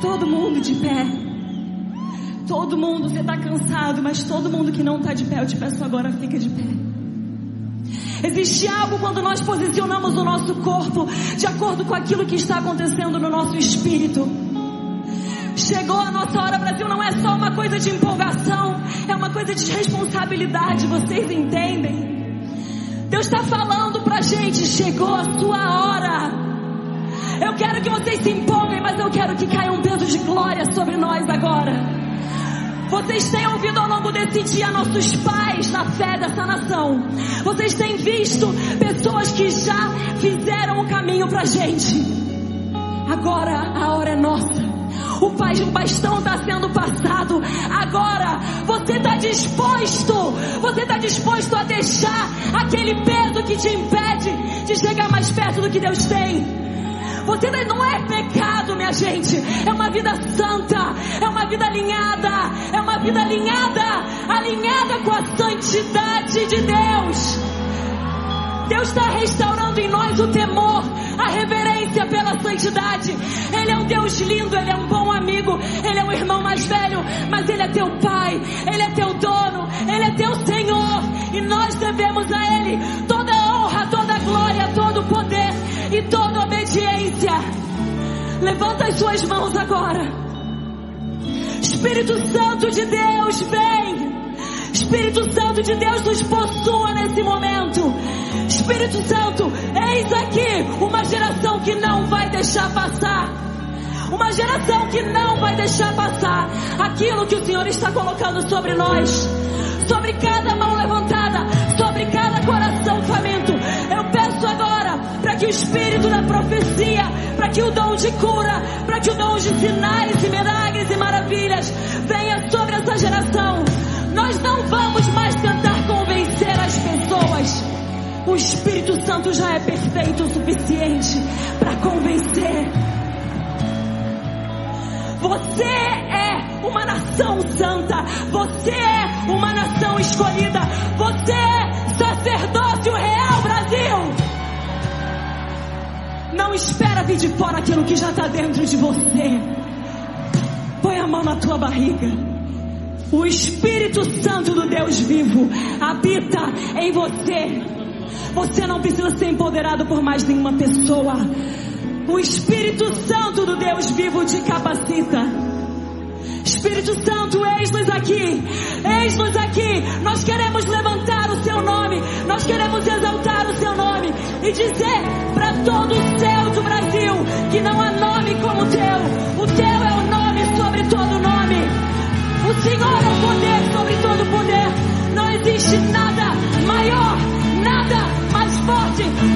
Todo mundo de pé. Todo mundo, você está cansado, mas todo mundo que não está de pé, eu te peço agora, fica de pé. Existe algo quando nós posicionamos o nosso corpo de acordo com aquilo que está acontecendo no nosso espírito. Chegou a nossa hora, Brasil, não é só uma coisa de empolgação, é uma coisa de responsabilidade, vocês entendem? Deus está falando pra gente, chegou a sua hora. Eu quero que vocês se glória sobre nós agora. Vocês têm ouvido ao longo desse dia nossos pais na fé dessa nação. Vocês têm visto pessoas que já fizeram o caminho pra gente. Agora a hora é nossa. O bastão está sendo passado. Agora você está disposto. Você está disposto a deixar aquele peso que te impede de chegar mais perto do que Deus tem. Você não é pecado, minha gente. É uma vida santa. É uma vida alinhada. É uma vida alinhada. Alinhada com a santidade de Deus. Deus está restaurando em nós o temor, a reverência pela santidade. Ele é um Deus lindo, Ele é um bom amigo, Ele é o irmão mais velho, mas Ele é teu Pai, Ele é teu dono, Ele é teu Senhor. E nós devemos a Ele toda Levanta as suas mãos agora. Espírito Santo de Deus, vem. Espírito Santo de Deus nos possua nesse momento. Espírito Santo, eis aqui uma geração que não vai deixar passar. Uma geração que não vai deixar passar aquilo que o Senhor está colocando sobre nós, sobre cada espírito da profecia, para que o dom de cura, para que o dom de sinais e milagres e maravilhas venha sobre essa geração. Nós não vamos mais tentar convencer as pessoas. O Espírito Santo já é perfeito o suficiente para convencer. Você é uma nação santa. Você é uma nação escolhida. Você é sacerdócio real, Brasil. De fora aquilo que já está dentro de você. Põe a mão na tua barriga. O Espírito Santo do Deus vivo habita em você. Você não precisa ser empoderado por mais nenhuma pessoa. O Espírito Santo do Deus vivo te capacita. Espírito Santo, eis-nos aqui, eis-nos aqui. Nós queremos levantar o seu nome, nós queremos exaltar o seu nome e dizer para todo o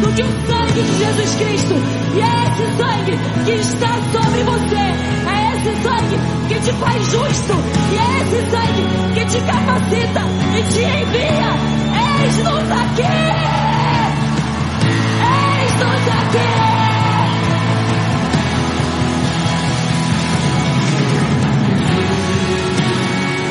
do que o sangue de Jesus Cristo. E é esse sangue que está sobre você. É esse sangue que te faz justo. E é esse sangue que te capacita e te envia. Eis-nos aqui.